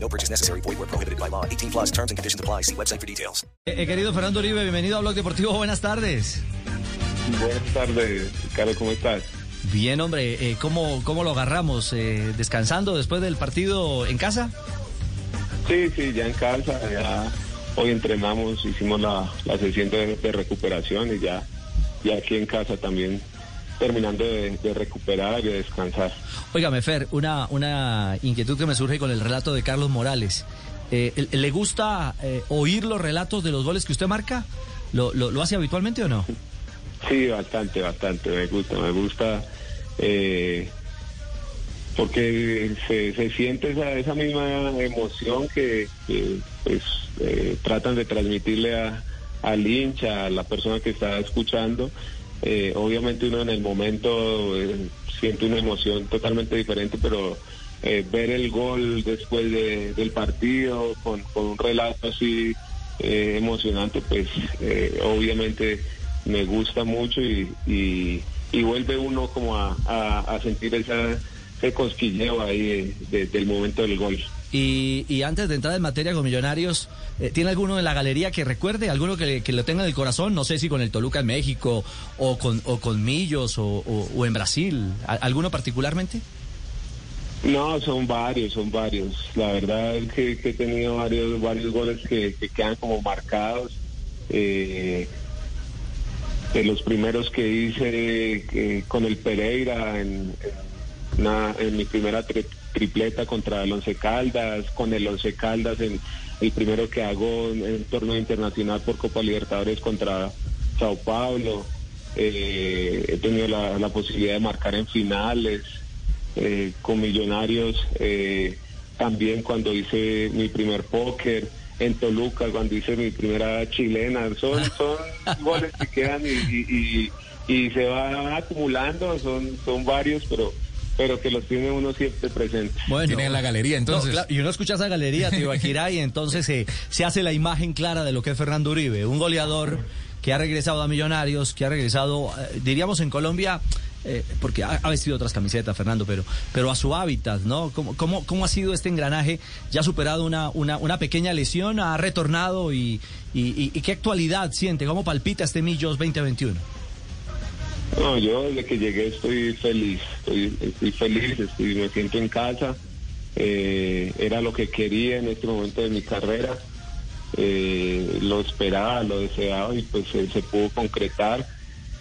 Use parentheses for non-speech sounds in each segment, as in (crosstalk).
No purchase necessary. Void where prohibited by law. 18 plus terms and conditions apply. See website for details. Eh, eh, querido Fernando Uribe, bienvenido a Blog Deportivo. Buenas tardes. Buenas tardes, Carlos, ¿cómo estás? Bien, hombre, eh, ¿cómo, ¿cómo lo agarramos? Eh, ¿Descansando después del partido en casa? Sí, sí, ya en casa, ya hoy entrenamos, hicimos la, la sesión de, de recuperación y ya, ya aquí en casa también terminando de, de recuperar y de descansar. Óigame, Fer, una, una inquietud que me surge con el relato de Carlos Morales. Eh, ¿Le gusta eh, oír los relatos de los goles que usted marca? ¿Lo, lo, lo hace habitualmente o no? Sí, bastante, bastante, me gusta, me gusta, eh, porque se, se siente esa, esa misma emoción que, que, pues eh, tratan de transmitirle a, al hincha, a la persona que está escuchando. Eh, obviamente uno en el momento eh, siente una emoción totalmente diferente, pero eh, ver el gol después de- del partido con, un relato así emocionante, pues obviamente me gusta mucho y, vuelve uno como a sentir esa, ese cosquilleo ahí de- de- del momento del gol. Y, y antes de entrar en materia con Millonarios, eh, ¿tiene alguno en la galería que recuerde? ¿Alguno que, que lo tenga en el corazón? No sé si con el Toluca en México o con, Millos o, en Brasil. ¿A- ¿Alguno particularmente? No, son varios, son varios. La verdad es que, he tenido varios, varios goles que, que quedan como marcados. Eh, de los primeros que hice eh, con el Pereira en, en mi primera tripleta contra el Once Caldas, con el Once Caldas en el primero que hago en torneo internacional por Copa Libertadores contra Sao Paulo. Eh, he tenido la, la posibilidad de marcar en finales eh, con Millonarios, eh, también cuando hice mi primer póker en Toluca, cuando hice mi primera chilena, son, son (laughs) goles que quedan y, y, y- y se van acumulando, son, son varios, pero pero que los tiene uno siempre presente. Bueno, Tiene en la galería, entonces. No, claro, y uno escucha esa galería, Tibaquirá, y entonces se se hace la imagen clara de lo que es Fernando Uribe, un goleador que ha regresado a Millonarios, que ha regresado, eh, diríamos en Colombia, eh, porque ha, ha vestido otras camisetas, Fernando, pero, pero a su hábitat, ¿no? ¿Cómo, cómo, cómo ha sido este engranaje? ¿Ya ha superado una, una, una pequeña lesión? ¿Ha retornado? Y, y, y- y qué actualidad siente? ¿Cómo palpita este Millos 2021? No, yo desde que llegué estoy feliz, estoy, estoy feliz, estoy, me siento en casa, eh, era lo que quería en este momento de mi carrera, eh, lo esperaba, lo deseaba y pues se, pudo concretar.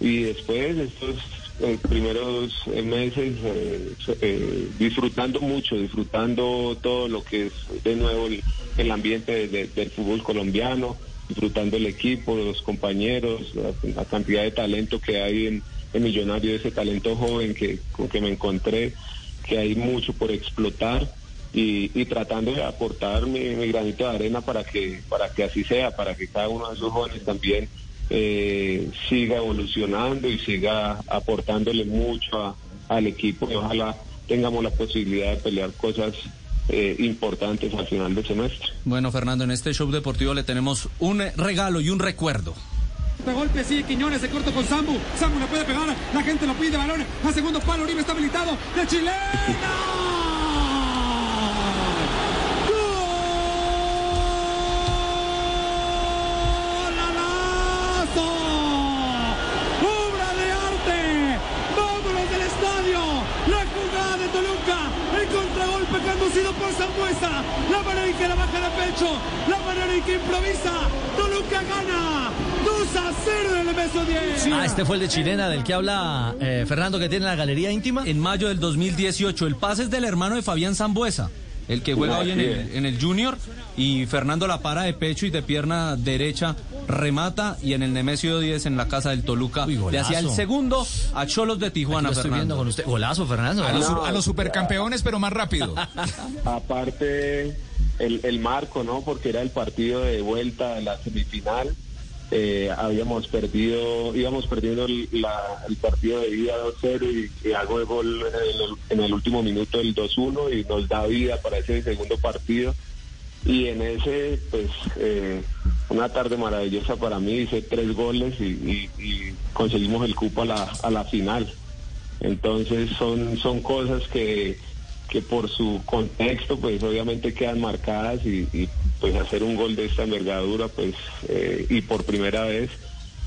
Y después estos eh, primeros meses eh, eh, disfrutando mucho, disfrutando todo lo que es de nuevo el, el ambiente de- de- del fútbol colombiano, disfrutando el equipo, los compañeros, la cantidad de talento que hay en, en Millonario, ese talento joven que, con que me encontré, que hay mucho por explotar y, tratando de aportar mi, granito de arena para que, para que así sea, para que cada uno de esos jóvenes también eh, siga evolucionando y siga aportándole mucho al equipo y ojalá tengamos la posibilidad de pelear cosas eh, importantes al final del semestre. Bueno, Fernando, en este show deportivo le tenemos un regalo y un recuerdo. De golpe sigue Quiñones, se corta con Sambu. Sambu le puede pegar, la gente lo pide, balón a segundo palo, Uribe está habilitado. ¡De chilena! Conducido por Zambuesa, la manera en que la baja de pecho, la manera en que improvisa, Toluca gana, 2 a 0 en el beso 10. Ah, este fue el de Chilena del que habla eh, Fernando, que tiene la galería íntima. En mayo del 2018, el pase es del hermano de Fabián Zambuesa, el que juega hoy en el, en el Junior, y Fernando la para de pecho y de pierna derecha remata, y en el Nemesio 10 en la casa del Toluca Uy, le hacía el segundo a Cholos de Tijuana, Aquí lo estoy viendo Fernando. con usted. Golazo, Fernando. A los, a los supercampeones, pero más rápido. (laughs) Aparte, el, el marco, ¿no? Porque era el partido de vuelta de la semifinal. Eh, habíamos perdido, íbamos perdiendo el, la- el partido de ida 2-0 y, y hago el gol en el, último minuto del 2-1 y nos da vida para ese segundo partido. Y en ese, pues, eh, una tarde maravillosa para mí, hice tres goles y- y conseguimos el cupo a la, a la final. Entonces son, son cosas que, que por su contexto, pues obviamente quedan marcadas y, y, pues hacer un gol de esta envergadura, pues, eh, y por primera vez,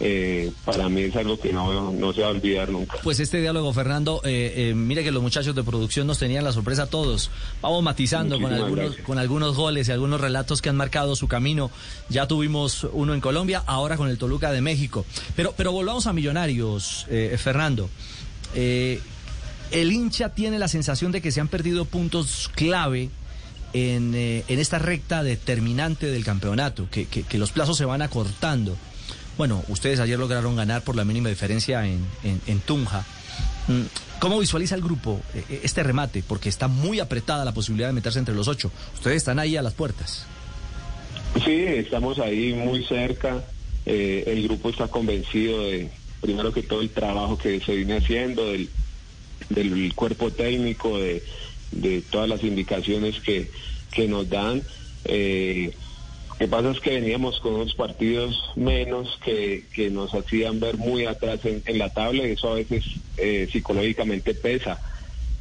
eh, para mí es algo que no, no se va a olvidar nunca. Pues este diálogo, Fernando, eh, eh, mire que los muchachos de producción nos tenían la sorpresa a todos. Vamos matizando con algunos, gracias. con algunos goles y algunos relatos que han marcado su camino. Ya tuvimos uno en Colombia, ahora con el Toluca de México. Pero, pero volvamos a Millonarios, eh, Fernando. Eh, el hincha tiene la sensación de que se han perdido puntos clave en, eh, en esta recta determinante del campeonato, que, que- los plazos se van acortando. Bueno, ustedes ayer lograron ganar por la mínima diferencia en, en- en Tunja. Mm, ¿Cómo visualiza el grupo eh, este remate? Porque está muy apretada la posibilidad de meterse entre los ocho. Ustedes están ahí a las puertas. Sí, estamos ahí muy cerca. Eh, el grupo está convencido de, primero que todo, el trabajo que se viene haciendo, del, del cuerpo técnico, de, de todas las indicaciones que, que nos dan. Eh, lo que pasa es que veníamos con unos partidos menos que, que nos hacían ver muy atrás en, la tabla y eso a veces eh, psicológicamente pesa,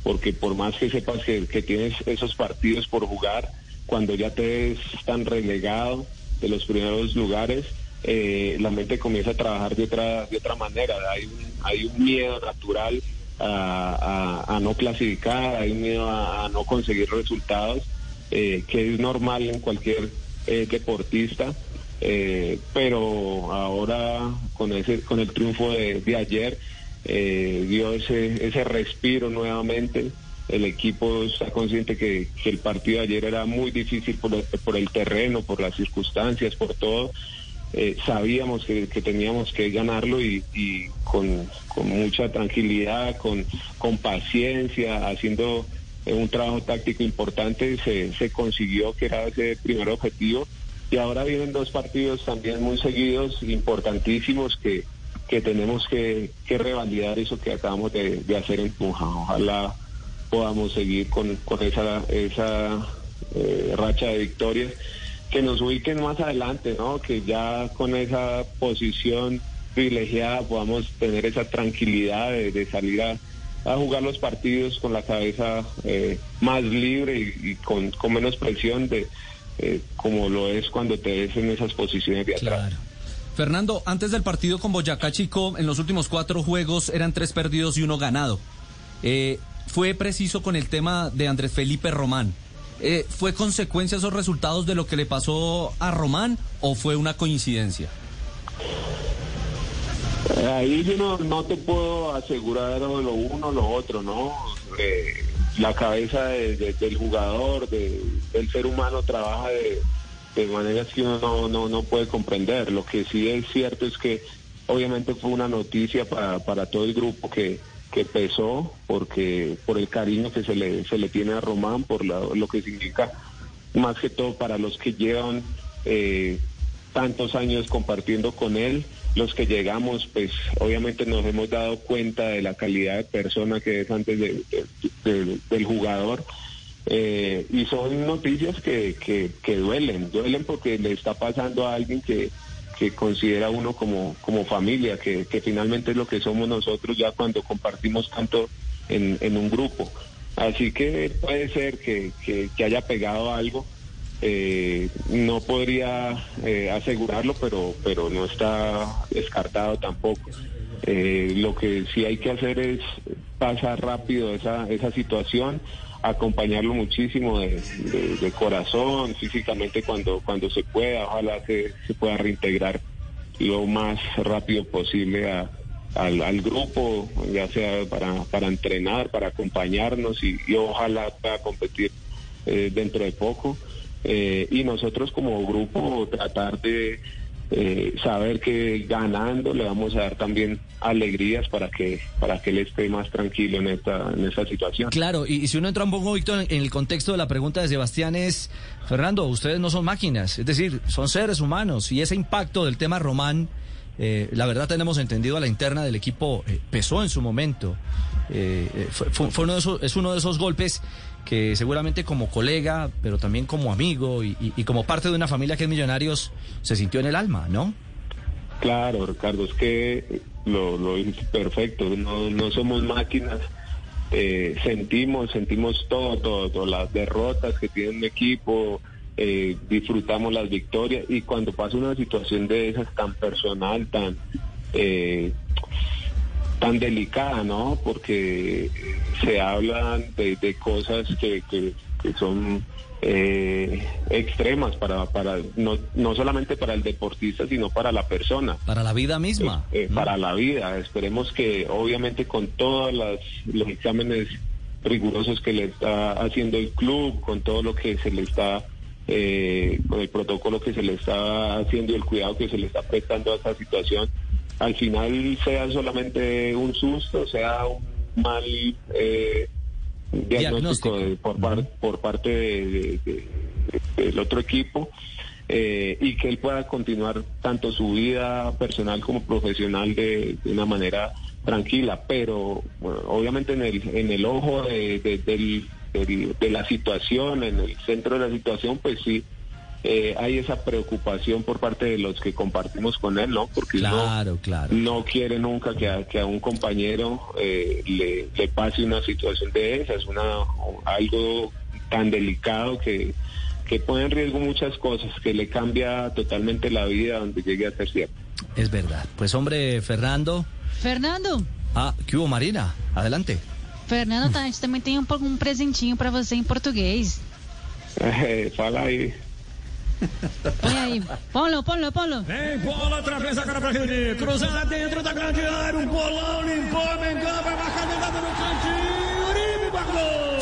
porque por más que sepas que, que tienes esos partidos por jugar, cuando ya te ves tan relegado de los primeros lugares, eh, la mente comienza a trabajar de otra, de otra manera. Hay un, hay un miedo natural a, a- no clasificar, hay miedo a, no conseguir resultados, eh, que es normal en cualquier eh, deportista. Eh, pero ahora con ese con el triunfo de, de ayer dio ese ese respiro nuevamente el equipo está consciente que, que el partido de ayer era muy difícil por por el terreno por las circunstancias por todo Eh, sabíamos que, teníamos que ganarlo y, con, mucha tranquilidad con paciencia haciendo eh, un trabajo táctico importante se, se consiguió que era ese primer objetivo y ahora vienen dos partidos también muy seguidos, importantísimos, que, que tenemos que, que revalidar eso que acabamos de, hacer en Tunja. Ojalá podamos seguir con, con esa, esa eh, racha de victorias que nos ubiquen más adelante, ¿no? Que ya con esa posición privilegiada podamos tener esa tranquilidad de, salir a, jugar los partidos con la cabeza eh, más libre y, con, menos presión de eh, como lo es cuando te ves en esas posiciones de atrás. Fernando, antes del partido con Boyacá Chico, en los últimos cuatro juegos eran tres perdidos y uno ganado. Eh, ¿Fue preciso con el tema de Andrés Felipe Román? Eh, ¿Fue consecuencia esos resultados de lo que le pasó a Román o fue una coincidencia? Ahí no, no te puedo asegurar lo uno o lo otro, ¿no? Eh, la cabeza de- de- del jugador, de- del ser humano trabaja de, de maneras que uno no, no, no puede comprender. Lo que sí es cierto es que obviamente fue una noticia para, para todo el grupo que, que pesó porque por el cariño que se le, se le tiene a Román, por la- lo que significa más que todo para los que llevan eh, tantos años compartiendo con él, los que llegamos, pues obviamente nos hemos dado cuenta de la calidad de persona que es antes de- de- de- del jugador. Eh, y son noticias que, que duelen, duelen porque le está pasando a alguien que, que considera uno como, como familia, que, que finalmente es lo que somos nosotros ya cuando compartimos tanto en, en un grupo. Así que puede ser que, que, haya pegado algo. Eh, no podría eh, asegurarlo, pero, pero no está descartado tampoco. Eh, lo que sí hay que hacer es pasar rápido esa, esa situación, acompañarlo muchísimo de, corazón, físicamente cuando, cuando se pueda, ojalá se, se pueda reintegrar lo más rápido posible al, grupo, ya sea para, para entrenar, para acompañarnos y, y ojalá pueda competir eh, dentro de poco. Eh, y nosotros como grupo tratar de, eh, saber que ganando le vamos a dar también alegrías para que para que él esté más tranquilo en esta en esta situación. Claro, y, si uno entra un poco, Víctor, en, el contexto de la pregunta de Sebastián es, Fernando, ustedes no son máquinas, es decir, son seres humanos, y ese impacto del tema Román, eh, la verdad tenemos entendido a la interna del equipo, eh, pesó en su momento. Eh, fue uno de esos, es uno de esos golpes que seguramente como colega, pero también como amigo y, y- como parte de una familia que es Millonarios, se sintió en el alma, ¿no? Claro, Ricardo, es que lo, lo perfecto, no, no somos máquinas, eh, sentimos, sentimos todo, todo, todo, las derrotas que tiene un equipo, eh, disfrutamos las victorias y cuando pasa una situación de esas tan personal, tan... eh, tan delicada, ¿no? Porque se hablan de, de cosas que, que, que son eh, extremas para, para no, no solamente para el deportista, sino para la persona. Para la vida misma. Eh, eh, para la vida. Esperemos que obviamente con todos las, los exámenes rigurosos que le está haciendo el club, con todo lo que se le está, eh, con el protocolo que se le está haciendo y el cuidado que se le está prestando a esta situación, al final sea solamente un susto, sea un mal eh, diagnóstico, Diagnóstico. de- por, par- por parte de- de- de- del otro equipo eh, y que él pueda continuar tanto su vida personal como profesional de, de una manera tranquila, pero bueno, obviamente en el, en el ojo de, de la situación, en el centro de la situación, pues sí. Eh, hay esa preocupación por parte de los que compartimos con él, ¿no? Porque uno Claro, claro. no quiere nunca que a, que a un compañero eh, le, le pase una situación de esas, una, algo tan delicado que, que pone en riesgo muchas cosas, que le cambia totalmente la vida donde llegue a ser cierto. Es verdad. Pues hombre, Fernando. Fernando, Ah, ¿qué hubo, Marina? Adelante. Fernando, a gente também tem um, um presentinho pra você em português. Eh, (laughs) fala aí. Põe (laughs) aí. Ponlo, ponlo, ponlo. Vem bola, travessa agora pra Reni. Cruzada dentro da grande área. Um bolão limpou, Mengão vai marcar jogada no cantinho. Uribe guardou.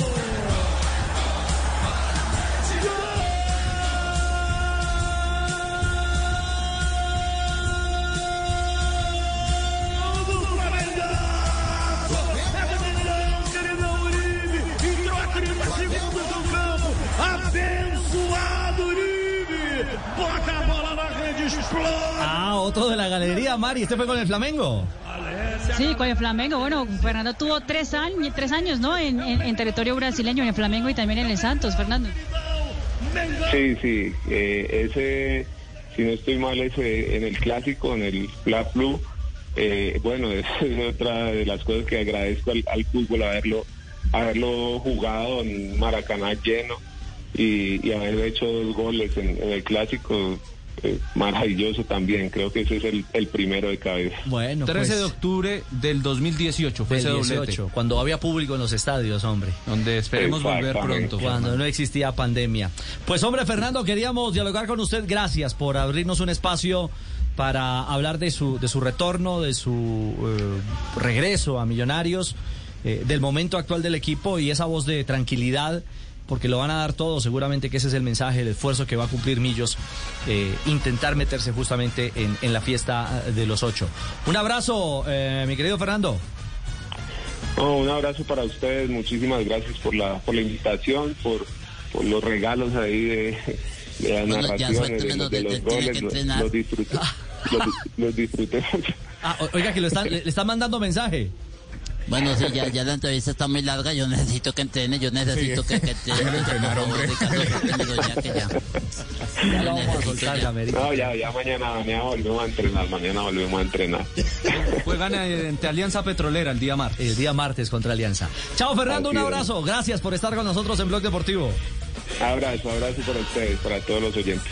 Ah, otro de la galería, Mari. ¿Este fue con el Flamengo? Sí, con el Flamengo. Bueno, Fernando tuvo tres años, tres años ¿no? En, en- en territorio brasileño, en el Flamengo y también en el Santos, Fernando. Sí, sí, eh, ese, si no estoy mal, ese en el clásico, en el Fla Flu, eh, bueno, esa (laughs) es otra de las cosas que agradezco al, al fútbol, haberlo, haberlo jugado en Maracaná lleno y, y haber hecho dos goles en, en el clásico, eh, maravilloso también, creo que ese es el, el primero de cabeza. Bueno, 13 de pues, octubre del 2018 fue del ese 18, doblete. cuando había público en los estadios, hombre. Donde esperemos volver pronto. Cuando no existía pandemia. Pues hombre, Fernando, queríamos dialogar con usted. Gracias por abrirnos un espacio para hablar de su, de su retorno, de su eh, regreso a Millonarios, eh, del momento actual del equipo y esa voz de tranquilidad, porque lo van a dar todo. Seguramente que ese es el mensaje, el esfuerzo que va a cumplir Millos, eh, intentar meterse justamente en, en la fiesta de los ocho. Un abrazo, eh, mi querido Fernando. No, un abrazo para ustedes, muchísimas gracias por la, por la invitación, por, por los regalos ahí de, de las Bueno, narraciones, de, de donde los goles, los, entrenar. los disfruté, (laughs) los, los disfruté. Ah, oiga, que lo están, le, le están mandando mensaje. Bueno, sí, ya, ya la entrevista está muy larga. Yo necesito que entrene. Yo necesito que, que entrene. Ricardo, porque ya que ya. Ya lo vamos a soltar, ya. No, ya, ya mañana, mañana volvemos a entrenar, mañana volvemos a entrenar. Juegan eh, ante Alianza Petrolera el día martes. El día martes contra Alianza. Chao, Fernando, un abrazo. Gracias por estar con nosotros en Blog Deportivo. Abrazo, abrazo para ustedes, para todos los oyentes.